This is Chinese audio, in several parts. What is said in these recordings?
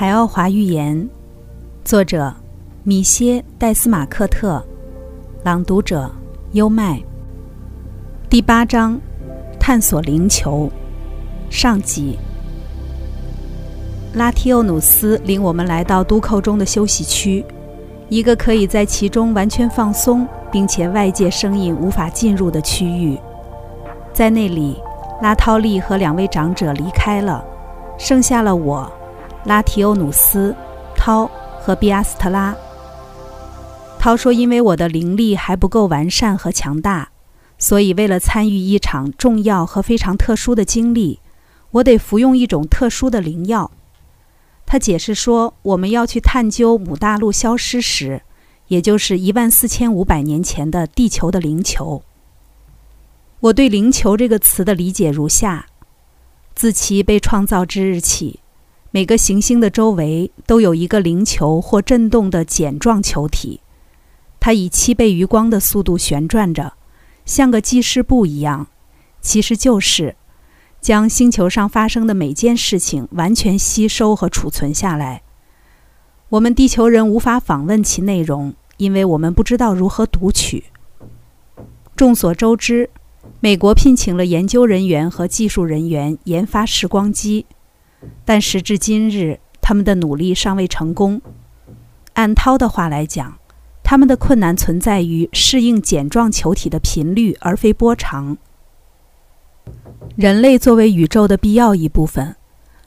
海奥华寓言，作者米歇·戴斯马克特，朗读者优麦。第八章，探索灵球，上集。拉提欧努斯领我们来到都寇中的休息区，一个可以在其中完全放松，并且外界声音无法进入的区域。在那里，拉涛利和两位长者离开了，剩下了我。拉提欧努斯、涛和比阿斯特拉。涛说：“因为我的灵力还不够完善和强大，所以为了参与一场重要和非常特殊的经历，我得服用一种特殊的灵药。”他解释说：“我们要去探究母大陆消失时，也就是一万四千五百年前的地球的灵球。”我对“灵球”这个词的理解如下：自其被创造之日起。每个行星的周围都有一个灵球或振动的茧状球体，它以七倍于光的速度旋转着，像个记事簿一样。其实就是将星球上发生的每件事情完全吸收和储存下来。我们地球人无法访问其内容，因为我们不知道如何读取。众所周知，美国聘请了研究人员和技术人员研发时光机。但时至今日，他们的努力尚未成功。按涛的话来讲，他们的困难存在于适应茧状球体的频率，而非波长。人类作为宇宙的必要一部分，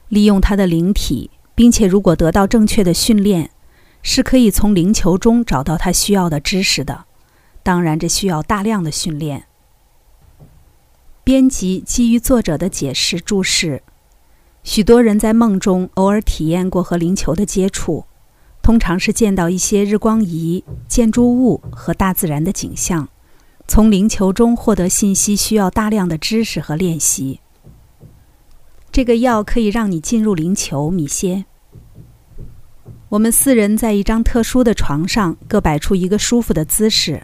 利用它的灵体，并且如果得到正确的训练，是可以从灵球中找到他需要的知识的。当然，这需要大量的训练。编辑基于作者的解释注释。许多人在梦中偶尔体验过和灵球的接触，通常是见到一些日光仪、建筑物和大自然的景象。从灵球中获得信息需要大量的知识和练习。这个药可以让你进入灵球，米歇。我们四人在一张特殊的床上，各摆出一个舒服的姿势。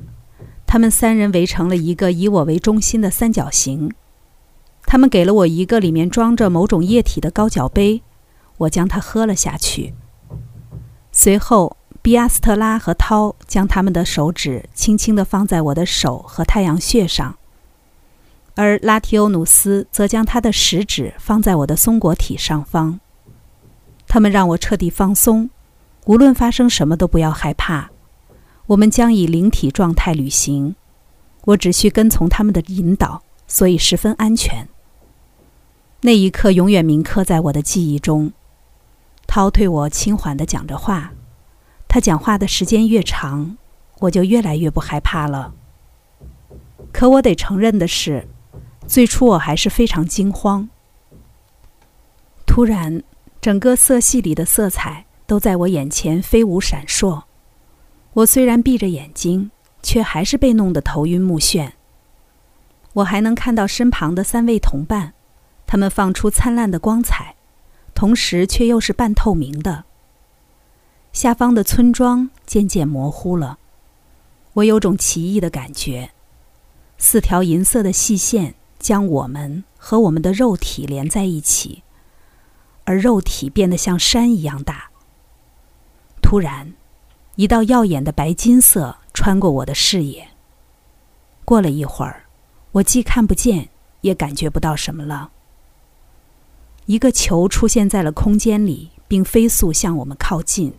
他们三人围成了一个以我为中心的三角形。他们给了我一个里面装着某种液体的高脚杯，我将它喝了下去。随后，比阿斯特拉和涛将他们的手指轻轻地放在我的手和太阳穴上，而拉提欧努斯则将他的食指放在我的松果体上方。他们让我彻底放松，无论发生什么都不要害怕。我们将以灵体状态旅行，我只需跟从他们的引导，所以十分安全。那一刻永远铭刻在我的记忆中。涛对我轻缓地讲着话，他讲话的时间越长，我就越来越不害怕了。可我得承认的是，最初我还是非常惊慌。突然，整个色系里的色彩都在我眼前飞舞闪烁。我虽然闭着眼睛，却还是被弄得头晕目眩。我还能看到身旁的三位同伴。它们放出灿烂的光彩，同时却又是半透明的。下方的村庄渐渐模糊了，我有种奇异的感觉。四条银色的细线将我们和我们的肉体连在一起，而肉体变得像山一样大。突然，一道耀眼的白金色穿过我的视野。过了一会儿，我既看不见，也感觉不到什么了。一个球出现在了空间里，并飞速向我们靠近。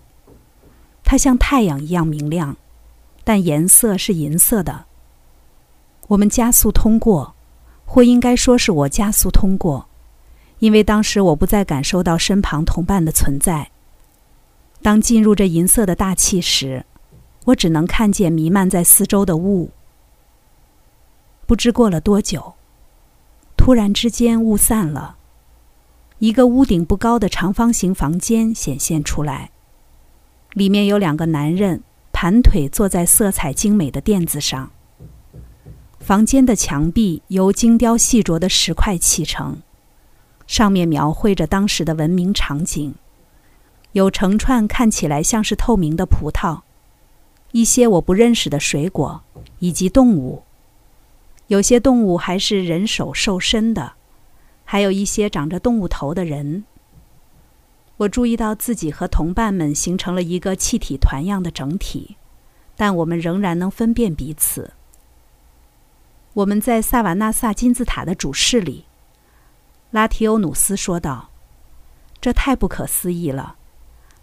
它像太阳一样明亮，但颜色是银色的。我们加速通过，或应该说是我加速通过，因为当时我不再感受到身旁同伴的存在。当进入这银色的大气时，我只能看见弥漫在四周的雾。不知过了多久，突然之间雾散了。一个屋顶不高的长方形房间显现出来，里面有两个男人盘腿坐在色彩精美的垫子上。房间的墙壁由精雕细琢的石块砌成，上面描绘着当时的文明场景，有成串看起来像是透明的葡萄，一些我不认识的水果，以及动物。有些动物还是人手兽身的。还有一些长着动物头的人。我注意到自己和同伴们形成了一个气体团样的整体，但我们仍然能分辨彼此。我们在萨瓦纳萨金字塔的主室里，拉提欧努斯说道：“这太不可思议了。”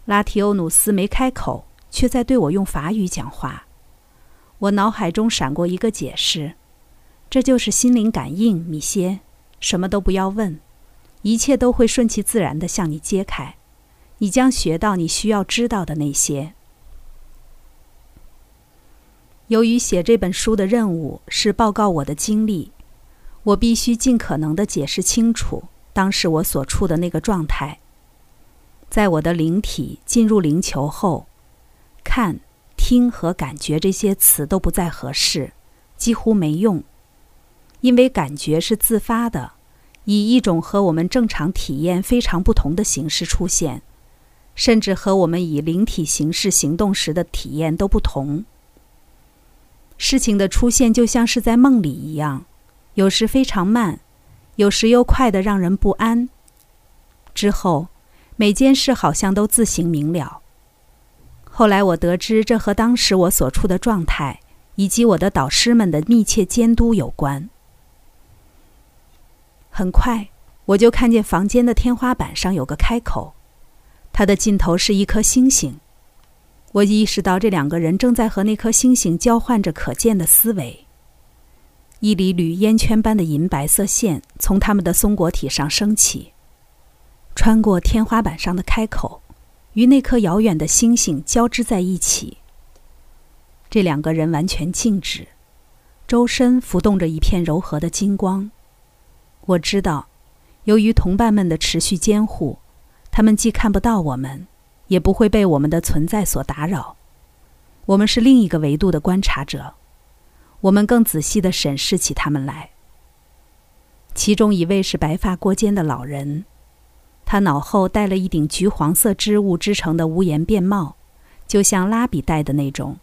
拉提欧努斯没开口，却在对我用法语讲话。我脑海中闪过一个解释：这就是心灵感应，米歇。什么都不要问，一切都会顺其自然地向你揭开。你将学到你需要知道的那些。由于写这本书的任务是报告我的经历，我必须尽可能的解释清楚当时我所处的那个状态。在我的灵体进入灵球后，看、听和感觉这些词都不再合适，几乎没用，因为感觉是自发的，以一种和我们正常体验非常不同的形式出现。甚至和我们以灵体形式行动时的体验都不同。事情的出现就像是在梦里一样，有时非常慢，有时又快得让人不安。之后，每件事好像都自行明了。后来我得知，这和当时我所处的状态以及我的导师们的密切监督有关。很快，我就看见房间的天花板上有个开口。它的尽头是一颗星星，我意识到这两个人正在和那颗星星交换着可见的思维。一缕缕烟圈般的银白色线从他们的松果体上升起，穿过天花板上的开口，与那颗遥远的星星交织在一起。这两个人完全静止，周身浮动着一片柔和的金光。我知道，由于同伴们的持续监护。他们既看不到我们，也不会被我们的存在所打扰。我们是另一个维度的观察者，我们更仔细地审视起他们来。其中一位是白发过肩的老人，他脑后戴了一顶橘黄色织物织成的无檐便帽，就像拉比戴的那种。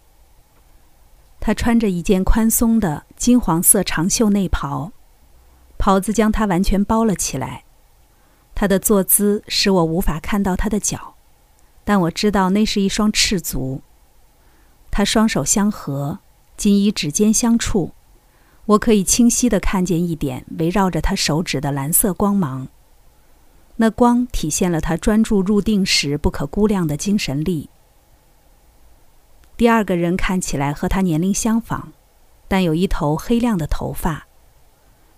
他穿着一件宽松的金黄色长袖内袍，袍子将他完全包了起来。他的坐姿使我无法看到他的脚，但我知道那是一双赤足。他双手相合，仅以指尖相触，我可以清晰地看见一点围绕着他手指的蓝色光芒。那光体现了他专注入定时不可估量的精神力。第二个人看起来和他年龄相仿，但有一头黑亮的头发。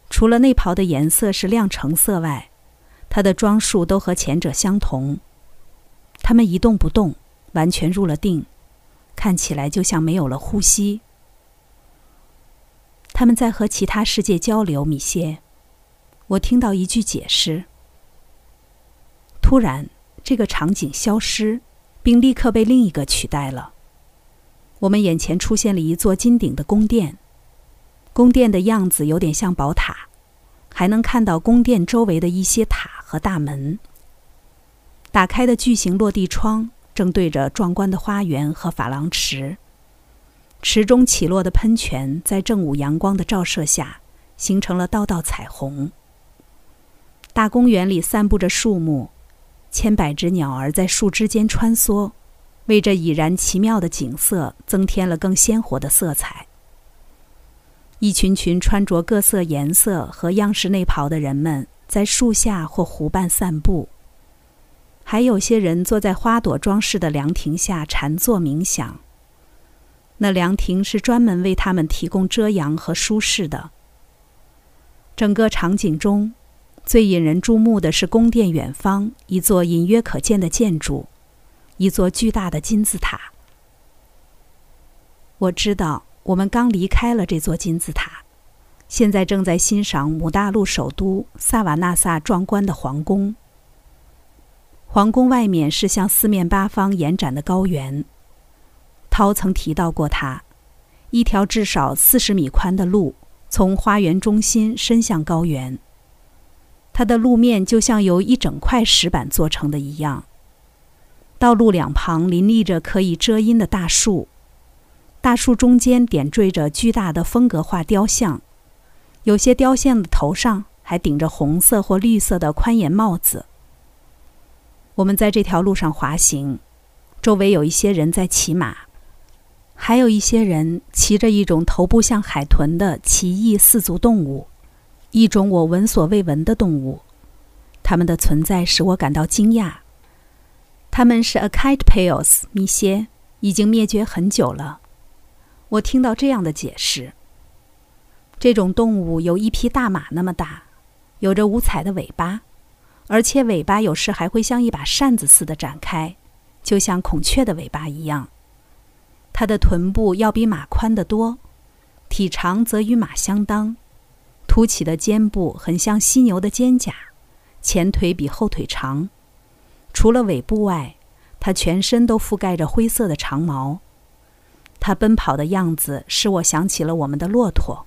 除了内袍的颜色是亮橙色外，他的装束都和前者相同，他们一动不动，完全入了定，看起来就像没有了呼吸。他们在和其他世界交流，米歇。我听到一句解释。突然，这个场景消失，并立刻被另一个取代了。我们眼前出现了一座金顶的宫殿，宫殿的样子有点像宝塔。还能看到宫殿周围的一些塔和大门。打开的巨型落地窗正对着壮观的花园和珐琅池，池中起落的喷泉在正午阳光的照射下形成了道道彩虹。大公园里散布着树木，千百只鸟儿在树枝间穿梭，为这已然奇妙的景色增添了更鲜活的色彩。一群群穿着各色颜色和样式内袍的人们在树下或湖畔散步，还有些人坐在花朵装饰的凉亭下禅坐冥想。那凉亭是专门为他们提供遮阳和舒适的。整个场景中，最引人注目的是宫殿远方一座隐约可见的建筑，一座巨大的金字塔。我知道。我们刚离开了这座金字塔，现在正在欣赏母大陆首都萨瓦纳萨壮观的皇宫。皇宫外面是向四面八方延展的高原。涛曾提到过它，一条至少四十米宽的路从花园中心伸向高原。它的路面就像由一整块石板做成的一样。道路两旁林立着可以遮阴的大树。大树中间点缀着巨大的风格化雕像，有些雕像的头上还顶着红色或绿色的宽檐帽子。我们在这条路上滑行，周围有一些人在骑马，还有一些人骑着一种头部像海豚的奇异四足动物，一种我闻所未闻的动物。它们的存在使我感到惊讶。它们是 a kite pales 米歇，已经灭绝很久了。我听到这样的解释：这种动物有一匹大马那么大，有着五彩的尾巴，而且尾巴有时还会像一把扇子似的展开，就像孔雀的尾巴一样。它的臀部要比马宽得多，体长则与马相当，凸起的肩部很像犀牛的肩胛。前腿比后腿长，除了尾部外，它全身都覆盖着灰色的长毛。他奔跑的样子使我想起了我们的骆驼。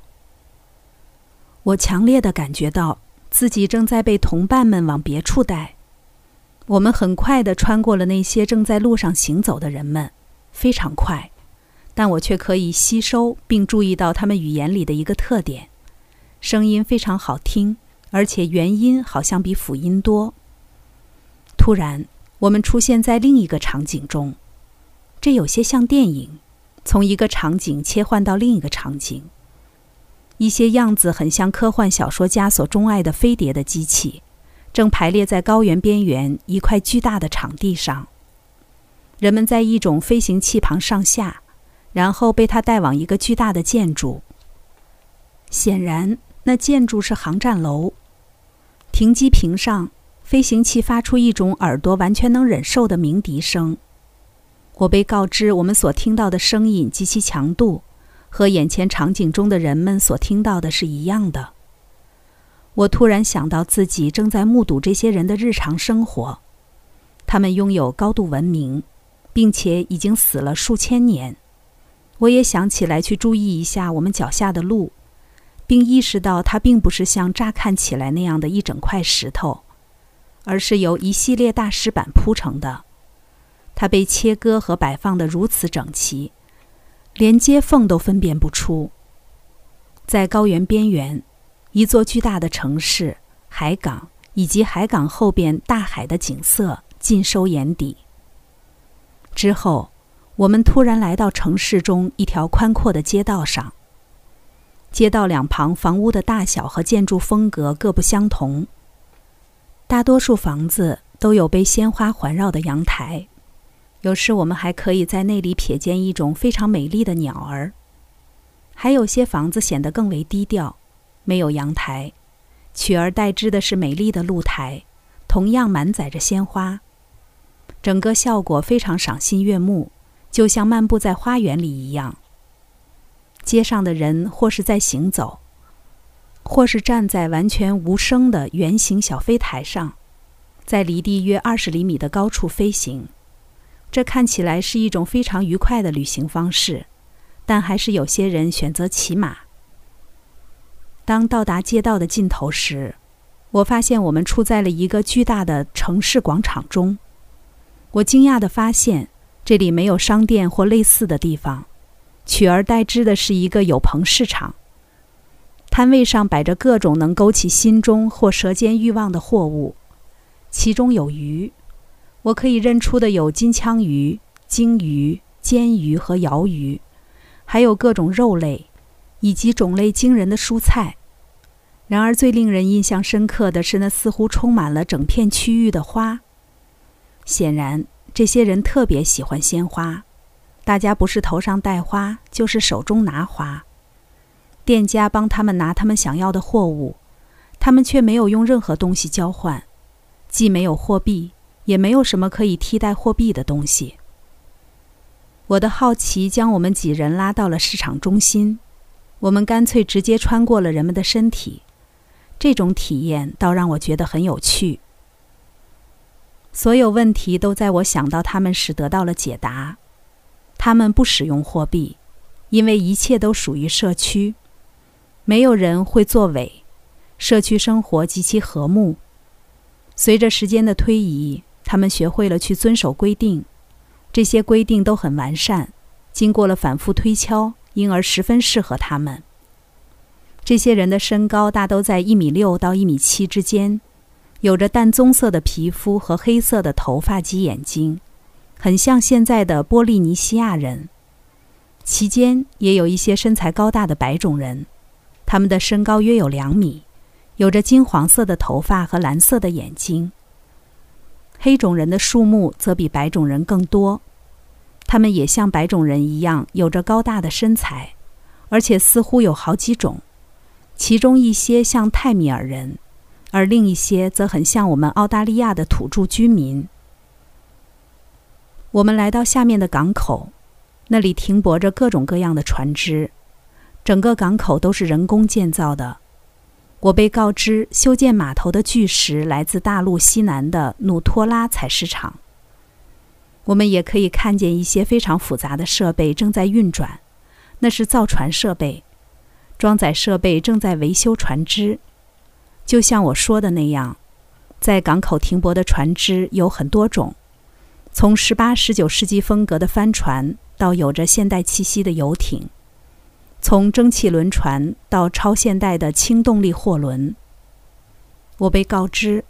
我强烈的感觉到自己正在被同伴们往别处带。我们很快地穿过了那些正在路上行走的人们，非常快，但我却可以吸收并注意到他们语言里的一个特点：声音非常好听。而且元音好像比辅音多。突然，我们出现在另一个场景中，这有些像电影，从一个场景切换到另一个场景。一些样子很像科幻小说家所钟爱的飞碟的机器，正排列在高原边缘一块巨大的场地上。人们在一种飞行器旁上下，然后被它带往一个巨大的建筑。显然，那建筑是航站楼。停机坪上，飞行器发出一种耳朵完全能忍受的鸣笛声。我被告知，我们所听到的声音及其强度，和眼前场景中的人们所听到的是一样的。我突然想到自己正在目睹这些人的日常生活，他们拥有高度文明，并且已经死了数千年。我也想起来去注意一下我们脚下的路。并意识到，它并不是像乍看起来那样的一整块石头，而是由一系列大石板铺成的。它被切割和摆放得如此整齐，连接缝都分辨不出。在高原边缘，一座巨大的城市、海港以及海港后边大海的景色尽收眼底。之后，我们突然来到城市中一条宽阔的街道上。街道两旁房屋的大小和建筑风格各不相同。大多数房子都有被鲜花环绕的阳台，有时我们还可以在那里瞥见一种非常美丽的鸟儿。还有些房子显得更为低调，没有阳台，取而代之的是美丽的露台，同样满载着鲜花。整个效果非常赏心悦目，就像漫步在花园里一样。街上的人或是在行走，或是站在完全无声的圆形小飞台上，在离地约二十厘米的高处飞行。这看起来是一种非常愉快的旅行方式，但还是有些人选择骑马。当到达街道的尽头时，我发现我们处在了一个巨大的城市广场中。我惊讶地发现，这里没有商店或类似的地方。取而代之的是一个有棚市场，摊位上摆着各种能勾起心中或舌尖欲望的货物，其中有鱼，我可以认出的有金枪鱼、鲸鱼、煎鱼和鳐鱼，还有各种肉类，以及种类惊人的蔬菜。然而，最令人印象深刻的是那似乎充满了整片区域的花。显然，这些人特别喜欢鲜花。大家不是头上戴花，就是手中拿花。店家帮他们拿他们想要的货物，他们却没有用任何东西交换，既没有货币，也没有什么可以替代货币的东西。我的好奇将我们几人拉到了市场中心，我们干脆直接穿过了人们的身体。这种体验倒让我觉得很有趣。所有问题都在我想到他们时得到了解答。他们不使用货币，因为一切都属于社区，没有人会作伪。社区生活极其和睦。随着时间的推移，他们学会了去遵守规定，这些规定都很完善，经过了反复推敲，因而十分适合他们。这些人的身高大都在一米六到一米七之间，有着淡棕色的皮肤和黑色的头发及眼睛，很像现在的波利尼西亚人。其间也有一些身材高大的白种人，他们的身高约有两米，有着金黄色的头发和蓝色的眼睛。黑种人的数目则比白种人更多，他们也像白种人一样有着高大的身材，而且似乎有好几种，其中一些像泰米尔人，而另一些则很像我们澳大利亚的土著居民。我们来到下面的港口。那里停泊着各种各样的船只，整个港口都是人工建造的。我被告知，修建码头的巨石来自大陆西南的努托拉采石场。我们也可以看见一些非常复杂的设备正在运转，那是造船设备，装载设备正在维修船只。就像我说的那样，在港口停泊的船只有很多种，从十八、十九世纪风格的帆船。到有着现代气息的游艇，从蒸汽轮船到超现代的轻动力货轮。我被告知，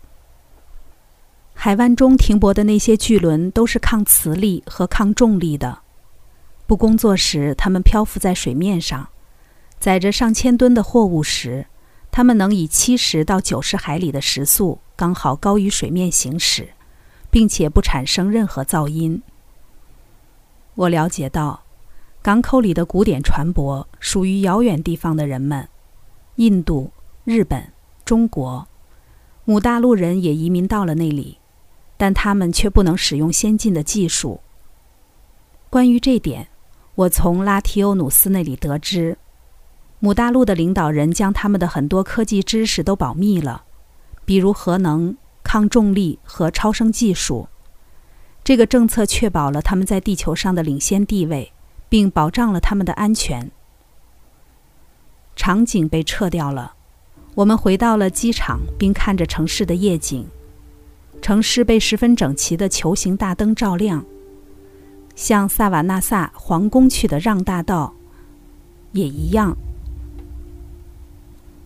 海湾中停泊的那些巨轮都是抗磁力和抗重力的。不工作时，它们漂浮在水面上，载着上千吨的货物时，它们能以七十到九十海里的时速刚好高于水面行驶，并且不产生任何噪音。我了解到，港口里的古典船舶属于遥远地方的人们，印度、日本、中国，母大陆人也移民到了那里，但他们却不能使用先进的技术。关于这点，我从拉提欧努斯那里得知，母大陆的领导人将他们的很多科技知识都保密了，比如核能、抗重力和超声技术。这个政策确保了他们在地球上的领先地位，并保障了他们的安全。场景被撤掉了，我们回到了机场，并看着城市的夜景。城市被十分整齐的球形大灯照亮，像萨瓦纳萨皇宫去的让大道也一样。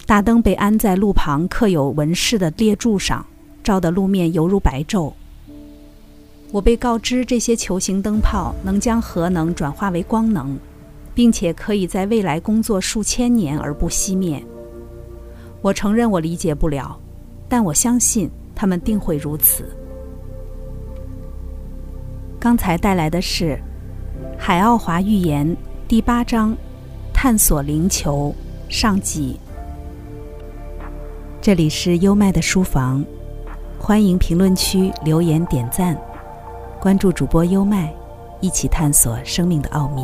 大灯被安在路旁刻有纹饰的列柱上，照得路面犹如白昼。我被告知，这些球形灯泡能将核能转化为光能，并且可以在未来工作数千年而不熄灭。我承认我理解不了，但我相信他们定会如此。刚才带来的是《海奥华预言》第八章“探索灵球”上集。这里是优麦的书房，欢迎评论区留言点赞。关注主播优麦，一起探索生命的奥秘。